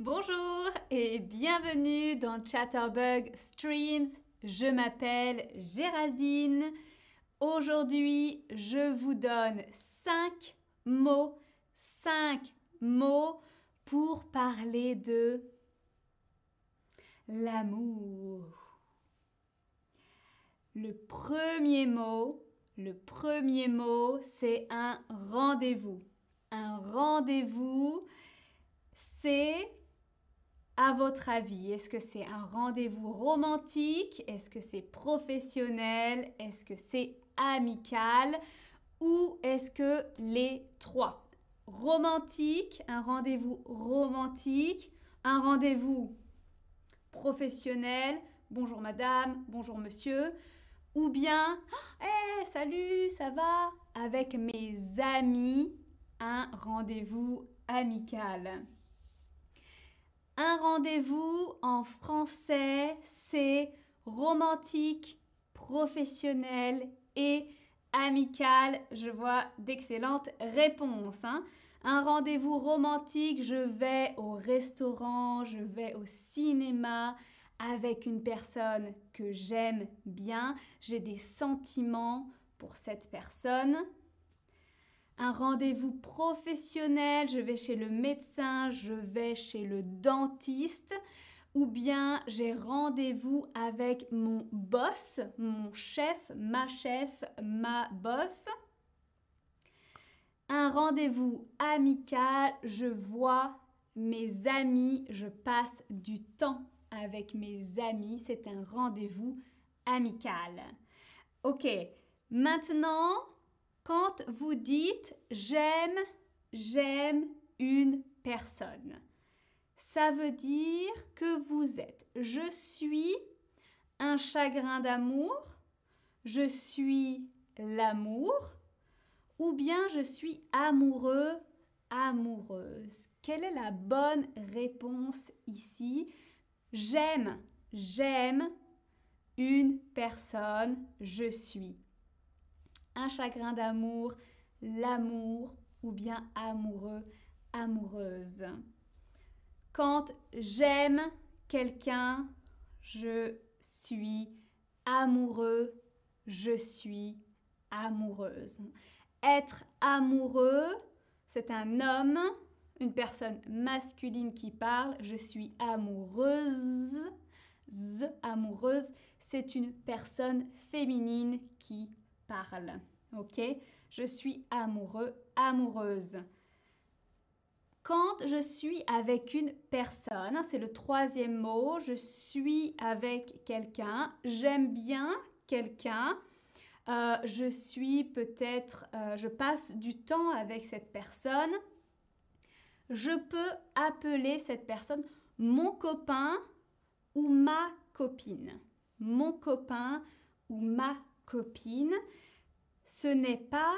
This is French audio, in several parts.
Bonjour et bienvenue dans Chatterbug Streams. Je m'appelle Géraldine. Aujourd'hui, je vous donne 5 mots, 5 mots pour parler de l'amour. Le premier mot, le premier mot, c'est un rendez-vous. Un rendez-vous, c'est à votre avis, est-ce que c'est un rendez-vous romantique? Est-ce que c'est professionnel? Est-ce que c'est amical? Ou est-ce que les trois? Romantique, un rendez-vous romantique, un rendez-vous professionnel, bonjour madame, bonjour monsieur, ou bien, hé, salut, ça va? Avec mes amis, un rendez-vous amical. Un rendez-vous en français, c'est romantique, professionnel et amical. Je vois d'excellentes réponses. Hein. Un rendez-vous romantique, je vais au restaurant, je vais au cinéma avec une personne que j'aime bien, j'ai des sentiments pour cette personne un rendez-vous professionnel, je vais chez le médecin, je vais chez le dentiste, ou bien j'ai rendez-vous avec mon boss, mon chef, ma chef, ma boss. Un rendez-vous amical, je vois mes amis, je passe du temps avec mes amis, c'est un rendez-vous amical. Ok, maintenant, quand vous dites j'aime, j'aime une personne, ça veut dire que vous êtes je suis un chagrin d'amour, je suis l'amour, ou bien je suis amoureux, amoureuse. Quelle est la bonne réponse ici? J'aime, j'aime une personne, je suis un chagrin d'amour, l'amour ou bien amoureux, amoureuse. Quand j'aime quelqu'un, je suis amoureux, je suis amoureuse. Être amoureux, c'est un homme, une personne masculine qui parle. Je suis amoureuse. Z, amoureuse, c'est une personne féminine qui parle. Ok? Je suis amoureux, amoureuse. Quand je suis avec une personne, c'est le troisième mot, je suis avec quelqu'un, j'aime bien quelqu'un, euh, je suis peut-être, euh, je passe du temps avec cette personne, je peux appeler cette personne mon copain ou ma copine. Mon copain ou ma copine, ce n'est pas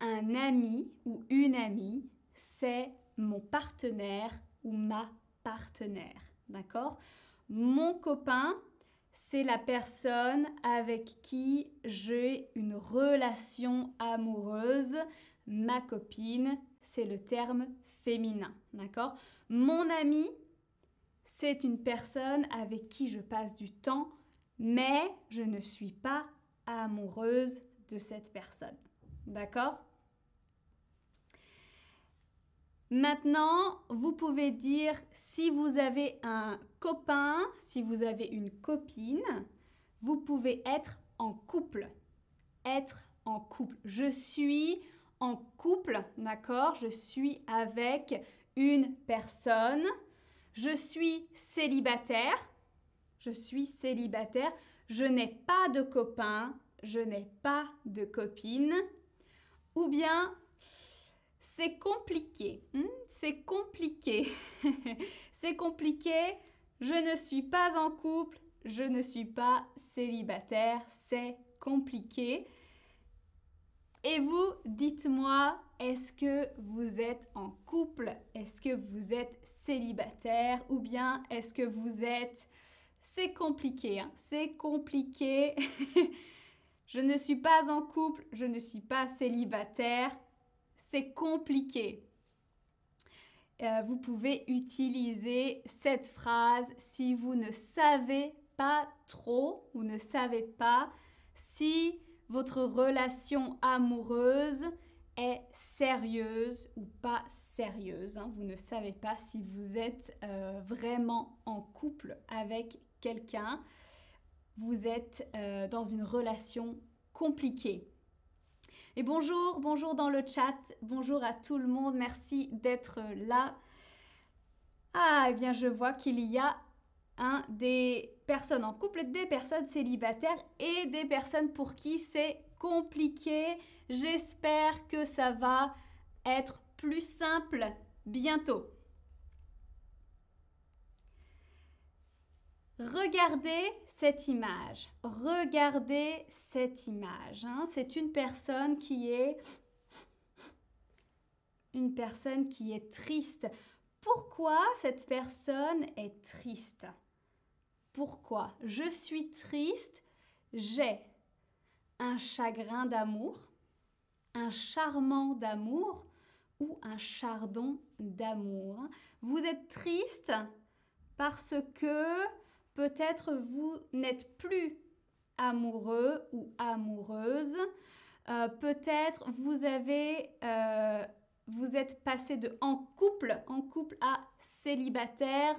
un ami ou une amie, c'est mon partenaire ou ma partenaire. D'accord? Mon copain, c'est la personne avec qui j'ai une relation amoureuse. Ma copine, c'est le terme féminin. D'accord? Mon ami, c'est une personne avec qui je passe du temps, mais je ne suis pas amoureuse de cette personne. D'accord? Maintenant, vous pouvez dire si vous avez un copain, si vous avez une copine, vous pouvez être en couple. Être en couple. Je suis en couple, d'accord? Je suis avec une personne. Je suis célibataire. Je suis célibataire je n'ai pas de copain, je n'ai pas de copine, ou bien c'est compliqué, hmm? c'est compliqué, c'est compliqué, je ne suis pas en couple, je ne suis pas célibataire, c'est compliqué. Et vous, dites-moi, est-ce que vous êtes en couple? Est-ce que vous êtes célibataire? Ou bien est-ce que vous êtes c'est compliqué, hein. c'est compliqué. je ne suis pas en couple, je ne suis pas célibataire, c'est compliqué. euh, vous pouvez utiliser cette phrase si vous ne savez pas trop, vous ne savez pas si votre relation amoureuse est sérieuse ou pas sérieuse. Hein. Vous ne savez pas si vous êtes euh, vraiment en couple avec quelqu'un. Vous êtes euh, dans une relation compliquée. Et bonjour, bonjour dans le chat, bonjour à tout le monde, merci d'être là. Ah, eh bien je vois qu'il y a des personnes en couple, des personnes célibataires et des personnes pour qui c'est compliqué. J'espère que ça va être plus simple bientôt. Regardez cette image. Regardez cette image. Hein. C'est une personne qui est une personne qui est triste. Pourquoi cette personne est triste? Pourquoi? Je suis triste. J'ai un chagrin d'amour, un charmant d'amour ou un chardon d'amour. Vous êtes triste parce que Peut-être vous n'êtes plus amoureux ou amoureuse. Euh, peut-être vous avez, euh, vous êtes passé de en couple, en couple à célibataire,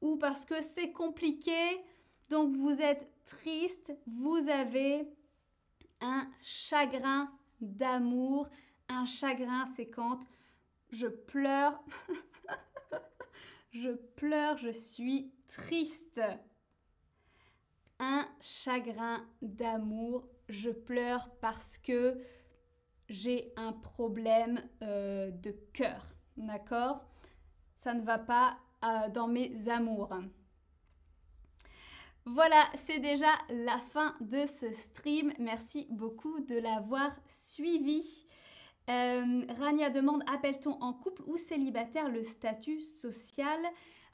ou parce que c'est compliqué, donc vous êtes triste, vous avez un chagrin d'amour. Un chagrin, c'est quand je pleure, je pleure, je suis triste. Un chagrin d'amour, je pleure parce que j'ai un problème euh, de cœur. D'accord? Ça ne va pas euh, dans mes amours. Voilà, c'est déjà la fin de ce stream. Merci beaucoup de l'avoir suivi. Euh, Rania demande appelle-t-on en couple ou célibataire le statut social?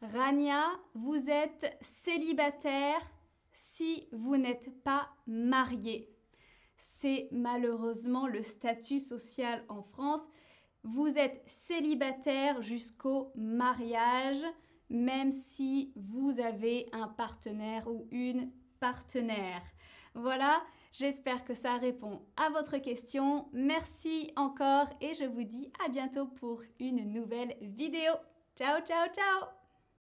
Rania, vous êtes célibataire si vous n'êtes pas marié. C'est malheureusement le statut social en France. Vous êtes célibataire jusqu'au mariage, même si vous avez un partenaire ou une partenaire. Voilà, j'espère que ça répond à votre question. Merci encore et je vous dis à bientôt pour une nouvelle vidéo. Ciao, ciao, ciao